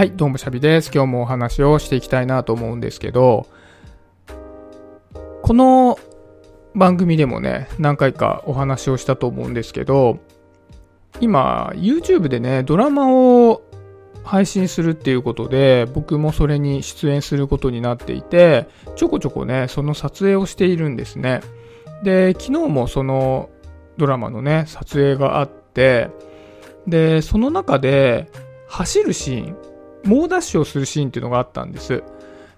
はい、どうもシャビです。今日もお話をしていきたいなと思うんですけど、この番組でもね、何回かお話をしたと思うんですけど、今、YouTube でね、ドラマを配信するっていうことで、僕もそれに出演することになっていて、ちょこちょこね、その撮影をしているんですね。で、昨日もそのドラマのね、撮影があって、で、その中で、走るシーン、猛ダッシュをするシーンっていうのがあったんです。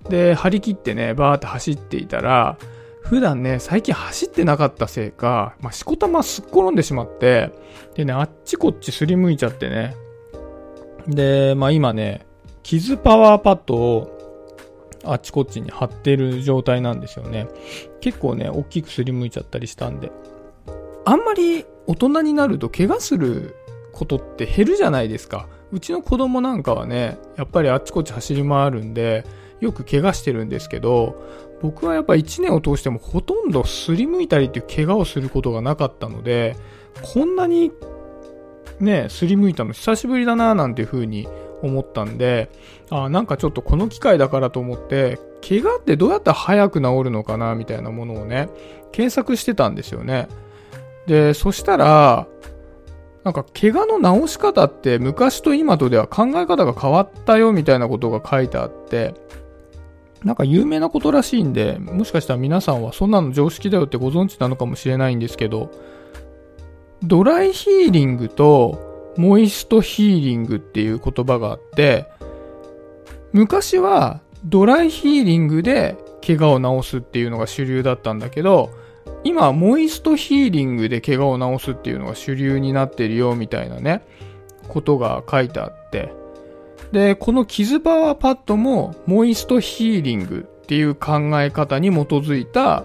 で、張り切ってね、バーって走っていたら、普段ね、最近走ってなかったせいか、まあ、しこたますっ転んでしまって、でね、あっちこっちすりむいちゃってね。で、まあ今ね、傷パワーパッドをあっちこっちに貼ってる状態なんですよね。結構ね、大きくすりむいちゃったりしたんで。あんまり大人になると怪我することって減るじゃないですか。うちの子供なんかはね、やっぱりあっちこっち走り回るんで、よく怪我してるんですけど、僕はやっぱ1年を通してもほとんどすりむいたりっていう怪我をすることがなかったので、こんなにね、すりむいたの久しぶりだななんていう風に思ったんで、あなんかちょっとこの機会だからと思って、怪我ってどうやったら早く治るのかなみたいなものをね、検索してたんですよね。で、そしたら、なんか怪我の治し方って昔と今とでは考え方が変わったよみたいなことが書いてあって、なんか有名なことらしいんで、もしかしたら皆さんはそんなの常識だよってご存知なのかもしれないんですけど、ドライヒーリングとモイストヒーリングっていう言葉があって、昔はドライヒーリングで怪我を治すっていうのが主流だったんだけど、今、モイストヒーリングで怪我を治すっていうのが主流になってるよみたいなね、ことが書いてあって。で、この傷パワーパッドもモイストヒーリングっていう考え方に基づいた、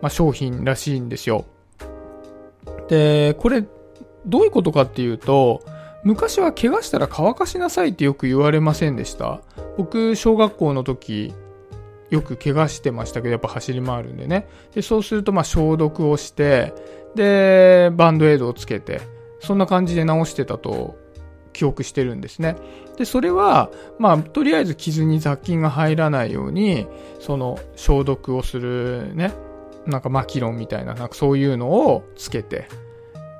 まあ、商品らしいんですよ。で、これ、どういうことかっていうと、昔は怪我したら乾かしなさいってよく言われませんでした僕、小学校の時、よく怪我してましたけど、やっぱ走り回るんでね。で、そうすると、まあ、消毒をして、で、バンドエイドをつけて、そんな感じで治してたと記憶してるんですね。で、それは、まあ、とりあえず傷に雑菌が入らないように、その消毒をするね、なんかマキロンみたいな、なんかそういうのをつけて、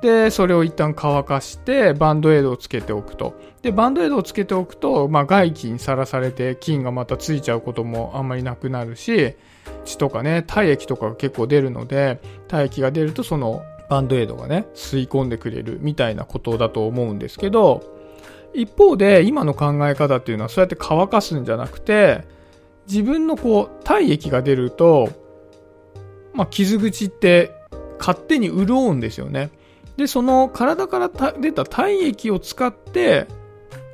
で、それを一旦乾かして、バンドエイドをつけておくと。で、バンドエイドをつけておくと、まあ、外気にさらされて菌がまたついちゃうこともあんまりなくなるし、血とかね、体液とかが結構出るので、体液が出るとそのバンドエイドがね、吸い込んでくれるみたいなことだと思うんですけど、一方で今の考え方っていうのはそうやって乾かすんじゃなくて、自分のこう、体液が出ると、まあ、傷口って勝手に潤うんですよね。で、その体から出た体液を使って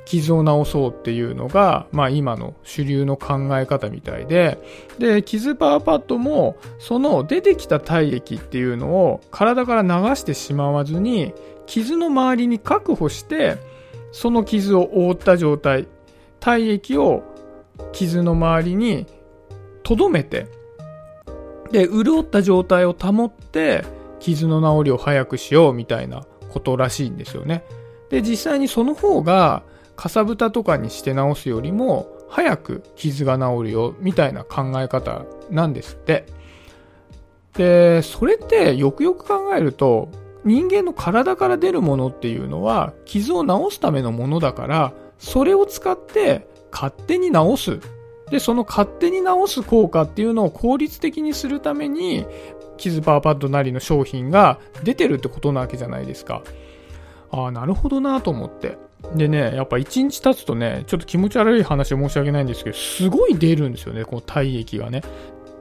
傷を治そうっていうのが、まあ今の主流の考え方みたいで、で、傷パワーパッドも、その出てきた体液っていうのを体から流してしまわずに、傷の周りに確保して、その傷を覆った状態、体液を傷の周りに留めて、で、潤った状態を保って、傷の治りを早くしようみたいなことらしいんですよね。で、実際にその方が、かさぶたとかにして治すよりも、早く傷が治るよ、みたいな考え方なんですって。で、それってよくよく考えると、人間の体から出るものっていうのは、傷を治すためのものだから、それを使って勝手に治す。で、その勝手に治す効果っていうのを効率的にするために、傷パワーパッドなりの商品が出てるってことなわけじゃないですか。ああ、なるほどなと思って。でね、やっぱ1日経つとね、ちょっと気持ち悪い話申し訳ないんですけど、すごい出るんですよね、この体液がね。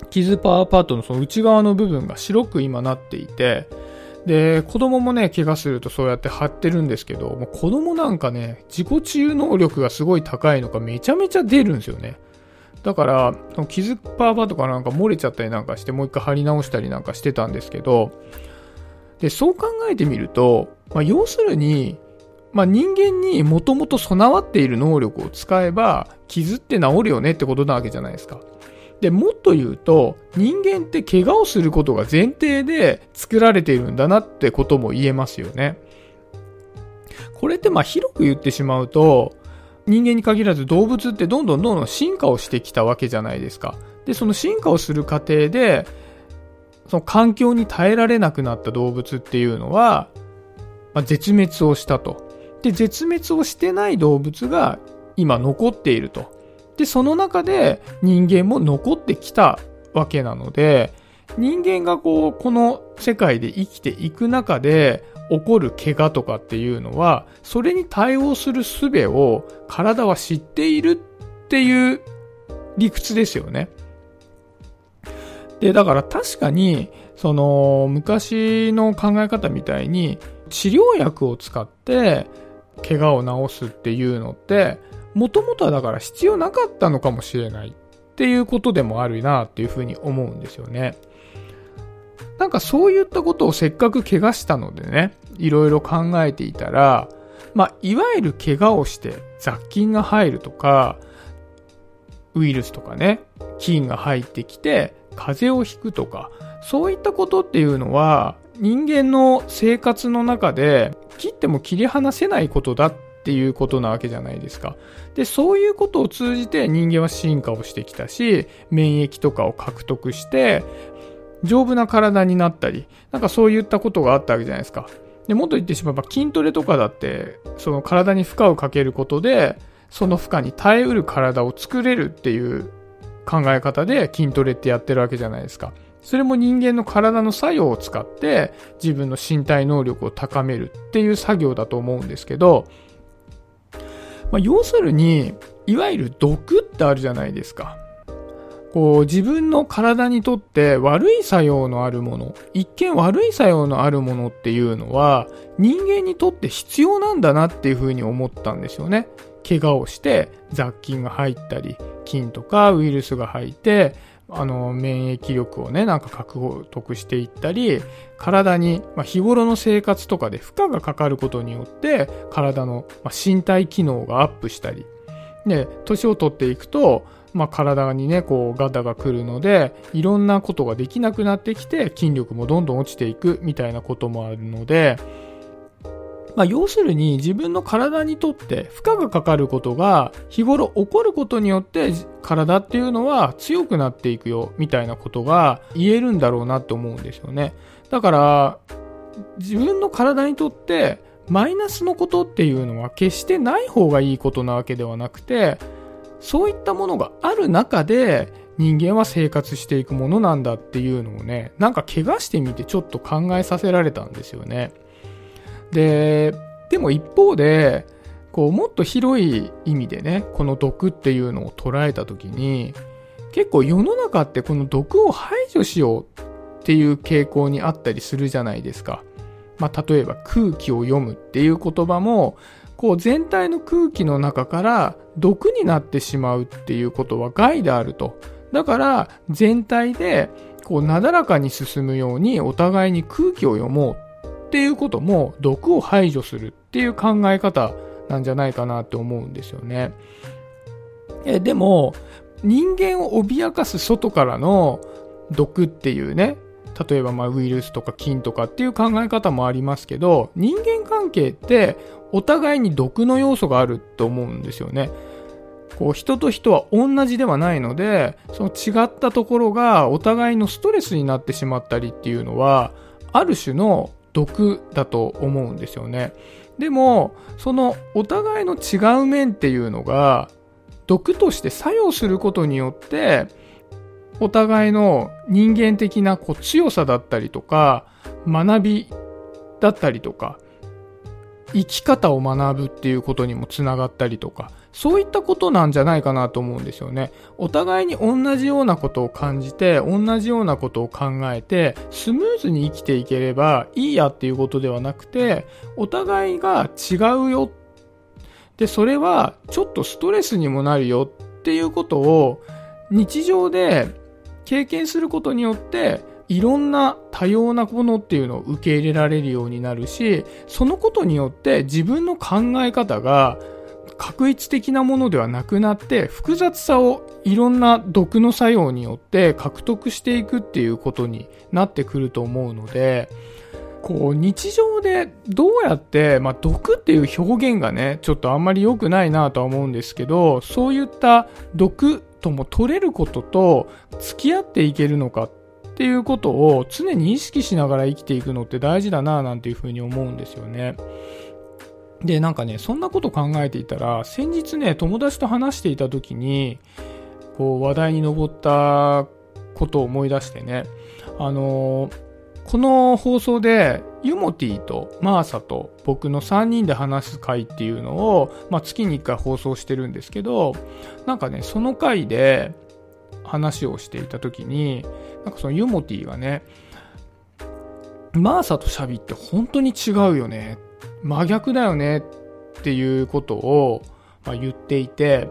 傷パワーパッドのその内側の部分が白く今なっていて、で、子供もね、怪我するとそうやって貼ってるんですけど、もう子供なんかね、自己治癒能力がすごい高いのかめちゃめちゃ出るんですよね。だから、傷パーパーとかなんか漏れちゃったりなんかして、もう一回貼り直したりなんかしてたんですけど、で、そう考えてみると、まあ、要するに、まあ、人間にもともと備わっている能力を使えば、傷って治るよねってことなわけじゃないですか。で、もっと言うと、人間って怪我をすることが前提で作られているんだなってことも言えますよね。これってま広く言ってしまうと、人間に限らず動物ってどんどんどんどん進化をしてきたわけじゃないですか。で、その進化をする過程で、その環境に耐えられなくなった動物っていうのは、まあ、絶滅をしたと。で、絶滅をしてない動物が今残っていると。で、その中で人間も残ってきたわけなので、人間がこう、この世界で生きていく中で起こる怪我とかっていうのは、それに対応する術を体は知っているっていう理屈ですよね。で、だから確かに、その、昔の考え方みたいに、治療薬を使って、怪我を治すっていうのって、もともとはだから必要なかったのかもしれないっていうことでもあるなっていうふうに思うんですよね。なんかそういったことをせっかく怪我したのでね、いろいろ考えていたら、まあ、いわゆる怪我をして雑菌が入るとか、ウイルスとかね、菌が入ってきて風邪をひくとか、そういったことっていうのは人間の生活の中で切っても切り離せないことだっていうことなわけじゃないですか。で、そういうことを通じて人間は進化をしてきたし、免疫とかを獲得して、丈夫な体になったり、なんかそういったことがあったわけじゃないですか。で、もっと言ってしまえば筋トレとかだって、その体に負荷をかけることで、その負荷に耐えうる体を作れるっていう考え方で筋トレってやってるわけじゃないですか。それも人間の体の作用を使って自分の身体能力を高めるっていう作業だと思うんですけど、まあ、要するに、いわゆる毒ってあるじゃないですか。こう自分の体にとって悪い作用のあるもの、一見悪い作用のあるものっていうのは人間にとって必要なんだなっていうふうに思ったんですよね。怪我をして雑菌が入ったり、菌とかウイルスが入って、あの、免疫力をね、なんか獲得していったり、体に、まあ、日頃の生活とかで負荷がかかることによって、体の、まあ、身体機能がアップしたり、で、年を取っていくと、まあ、体にね、こう、ガタが来るので、いろんなことができなくなってきて、筋力もどんどん落ちていくみたいなこともあるので、まあ、要するに自分の体にとって負荷がかかることが日頃起こることによって体っていうのは強くなっていくよみたいなことが言えるんだろうなって思うんですよね。だから自分の体にとってマイナスのことっていうのは決してない方がいいことなわけではなくてそういったものがある中で人間は生活していくものなんだっていうのをねなんか怪我してみてちょっと考えさせられたんですよね。で、でも一方で、こう、もっと広い意味でね、この毒っていうのを捉えたときに、結構世の中ってこの毒を排除しようっていう傾向にあったりするじゃないですか。まあ、例えば空気を読むっていう言葉も、こう全体の空気の中から毒になってしまうっていうことは害であると。だから全体でこうなだらかに進むようにお互いに空気を読もうっていうことも毒を排除するっていう考え方なんじゃないかなって思うんですよね。えでも、人間を脅かす外からの毒っていうね、例えばまウイルスとか菌とかっていう考え方もありますけど、人間関係ってお互いに毒の要素があると思うんですよね。こう人と人は同じではないので、その違ったところがお互いのストレスになってしまったりっていうのは、ある種の毒だと思うんですよね。でも、そのお互いの違う面っていうのが、毒として作用することによって、お互いの人間的なこう強さだったりとか、学びだったりとか、生き方を学ぶっていうことにもつながったりとか、そういったことなんじゃないかなと思うんですよね。お互いに同じようなことを感じて、同じようなことを考えて、スムーズに生きていければいいやっていうことではなくて、お互いが違うよ。で、それはちょっとストレスにもなるよっていうことを日常で経験することによって、いろんな多様なものっていうのを受け入れられるようになるし、そのことによって自分の考え方が確一的なものではなくなって複雑さをいろんな毒の作用によって獲得していくっていうことになってくると思うのでこう日常でどうやって、まあ、毒っていう表現がね、ちょっとあんまり良くないなとは思うんですけど、そういった毒とも取れることと付き合っていけるのかっていうことを常に意識しながら生きていくのって大事だななんていうふうに思うんですよね。で、なんかね、そんなこと考えていたら、先日ね、友達と話していた時に、こう話題に上ったことを思い出してね、あのーこの放送でユモティとマーサと僕の3人で話す回っていうのを、まあ、月に1回放送してるんですけどなんかねその回で話をしていた時になんかそのユモティがねマーサとシャビって本当に違うよね真逆だよねっていうことを、まあ、言っていて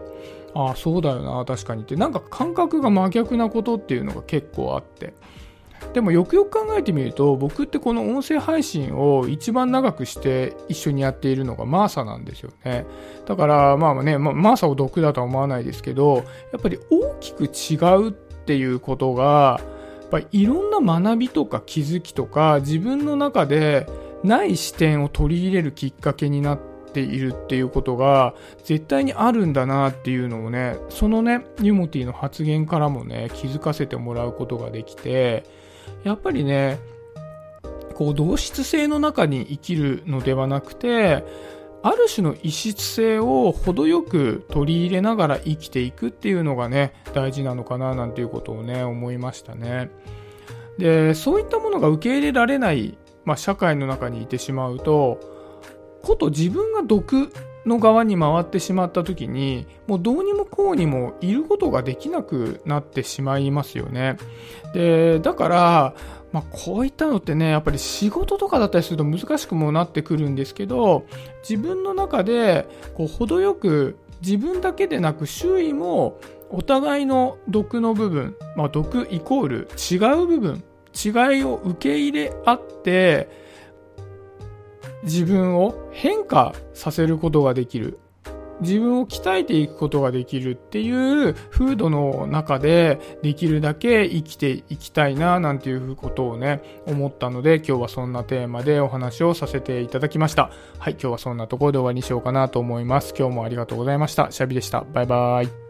ああそうだよな確かにって。なんか感覚が真逆なことっていうのが結構あって。でもよくよく考えてみると僕ってこの音声配信を一番長くして一緒にやっているのがマーサなんですよね。だからまあね、まあ、マーサを毒だとは思わないですけどやっぱり大きく違うっていうことがやっぱりいろんな学びとか気づきとか自分の中でない視点を取り入れるきっかけになっているっていうことが絶対にあるんだなっていうのをねそのねユモティの発言からもね気づかせてもらうことができてやっぱりね、こう同質性の中に生きるのではなくて、ある種の異質性を程よく取り入れながら生きていくっていうのがね、大事なのかななんていうことをね、思いましたね。で、そういったものが受け入れられない、まあ、社会の中にいてしまうと、こと自分が毒の側に回ってしまった時にもうどうにもこうにもいることができなくなってしまいますよね。でだから、まあ、こういったのってねやっぱり仕事とかだったりすると難しくもなってくるんですけど自分の中でこう程よく自分だけでなく周囲もお互いの毒の部分、まあ、毒イコール違う部分違いを受け入れ合って自分を変化させることができる。自分を鍛えていくことができるっていう風土の中でできるだけ生きていきたいななんていうことをね思ったので今日はそんなテーマでお話をさせていただきました。はい今日はそんなところで終わりにしようかなと思います。今日もありがとうございました。シャビでした。バイバーイ。